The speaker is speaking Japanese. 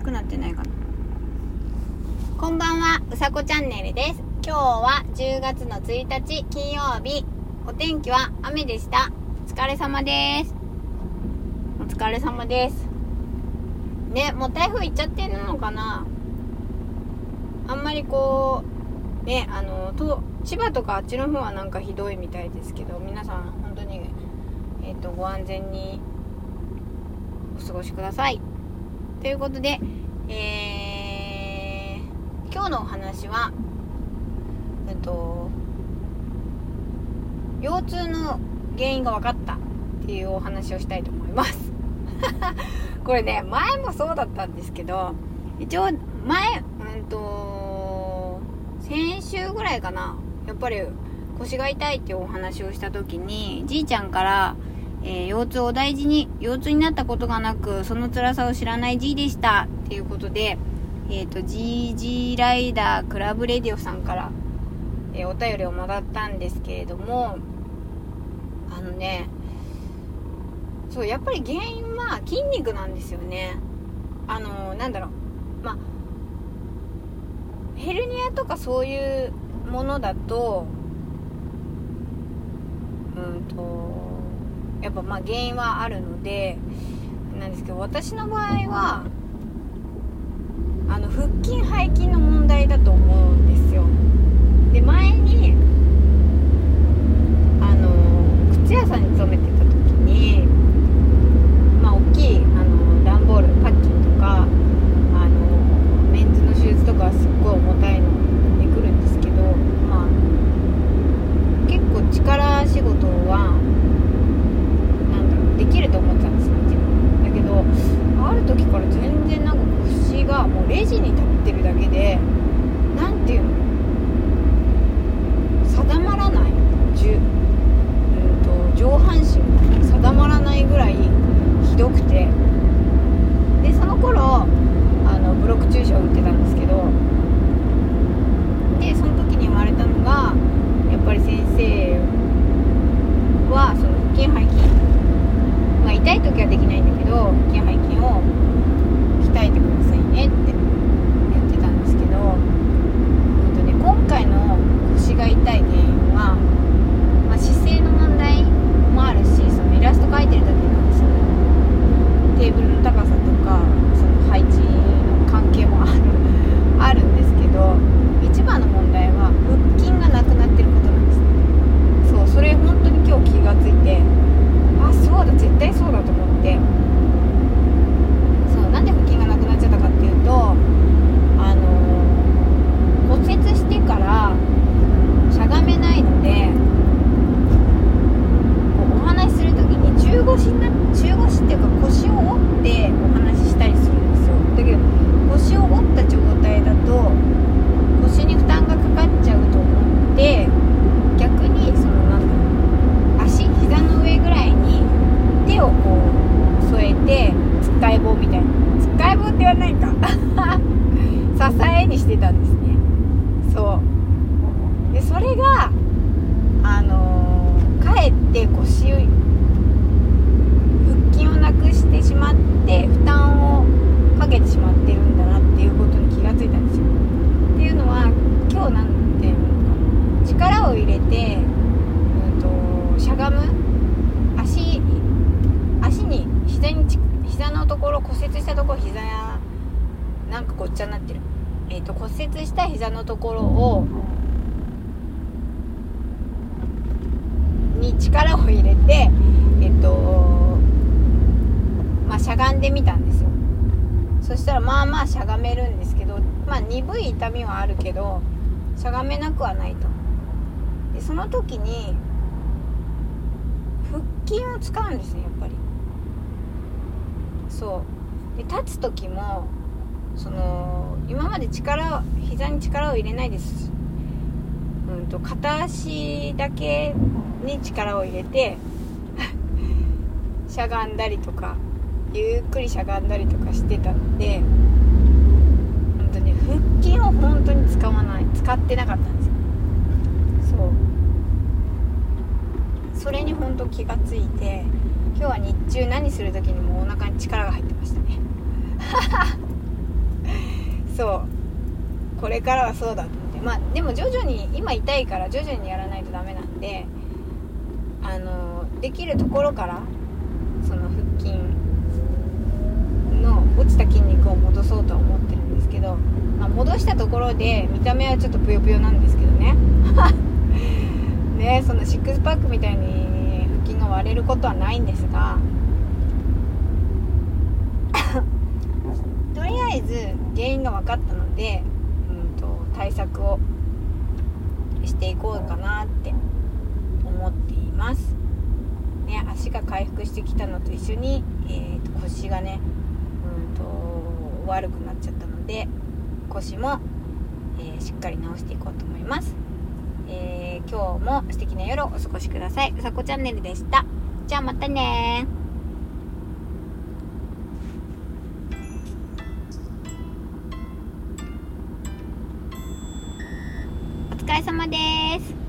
きくなってないかな。こんばんはうさこチャンネルです。今日は10月の1日金曜日。お天気は雨でした。お疲れ様です。お疲れ様です。ねもう台風行っちゃってるのかな。あんまりこうねあのと千葉とかあっちの方はなんかひどいみたいですけど皆さん本当にえっ、とご安全にお過ごしください。ということで、えー、今日のお話は、えっと、腰痛の原因が分かったっていうお話をしたいと思います。これね、前もそうだったんですけど、一応、前、うんと、先週ぐらいかな、やっぱり腰が痛いっていうお話をした時に、じいちゃんから、えー、腰痛を大事に、腰痛になったことがなく、その辛さを知らない G でした。っていうことで、えっ、ー、と、GG ライダークラブレディオさんから、えー、お便りをもらったんですけれども、あのね、そう、やっぱり原因は筋肉なんですよね。あのなんだろう。まあ、ヘルニアとかそういうものだと、うんと、やっぱまあ原因はあるのでなんですけど私の場合はあの腹筋背筋の問題だと思うんですよで前にあの靴屋さんに勤めてた時にまあ大きいあの段ボールパッキンとかあのメンズのシューズとかはすっごい重たいので来るんですけどまあ結構力仕事はできると思ってたんですよ自分だけどある時から全然なんか腰がもうレジに立ってるだけで何ていうの定まらないじゅ、うんと、上半身が定まらないぐらいひどくてでその頃あのブロック注射を打ってたんですけどでその時に言われたのがやっぱり先生はその腹筋背筋まあ、痛い時はできないんだけど筋背筋を鍛えてくださいねって言ってたんですけど、うんとね、今回の腰が痛い原因は、まあ、姿勢の問題もあるしそのイラスト描いてる時のそのテーブルの高さとかその配置の関係もあるあるんですけど一番の問題は腹筋がなくなってることなんですねそうそれ本当に今日気がついてあそうだ絶対そうだと思ってそうなんで腹筋がなくなっちゃったかっていうとあの骨折してからしゃがめないのでお話しする時に中腰にな中腰っていうか腰を折ってお話ししたりするんですよだけど腰を折った状態だと腰に負担がかかっちゃうと思って逆にそのなんだろう膝の上ぐらいに手をこう添えてつっかえ棒みたいなつっかえ棒って言わないか支えにしてたんですね。そう。でそれがあのー、かえって腰腹筋をなくしてしまって負担をかけてしまってるんだなっていうことに気がついたんですよ。っていうのは今日なんていうのか力を入れてうん、としゃがむ。足足に膝に膝のところ骨折したところ膝やなんかごっちゃになってる。え、ー、と骨折した膝のところをに力を入れてえっ、とまあしゃがんでみたんですよ。そしたらまあまあしゃがめるんですけどまあ鈍い痛みはあるけどしゃがめなくはないと。でその時に腹筋を使うんですねやっぱり。そう。で立つ時もその今まで力膝に力を入れないです。うんと片足だけに力を入れて しゃがんだりとかゆっくりしゃがんだりとかしてたんで本当に腹筋を本当に使わない。使ってなかったんですよ。そう。それに本当気がついて今日は日中何する時にもお腹に力が入ってましたね。そう。これからはそうだと思って。まあでも徐々に今痛いから徐々にやらないとダメなんであのできるところからその腹筋の落ちた筋肉を戻そうとは思ってるんですけど、まあ、戻したところで見た目はちょっとぷよぷよなんですけどね。ねそのシックスパックみたいに腹筋が割れることはないんですがとりあえず原因が分かったので、うんと、対策をしていこうかなって思っています。ね、足が回復してきたのと一緒に、えーと、腰がね、うんと、悪くなっちゃったので腰も、えー、しっかり治していこうと思います。えー、今日も素敵な夜をお過ごしください。うさこチャンネルでした。じゃあまたね様です。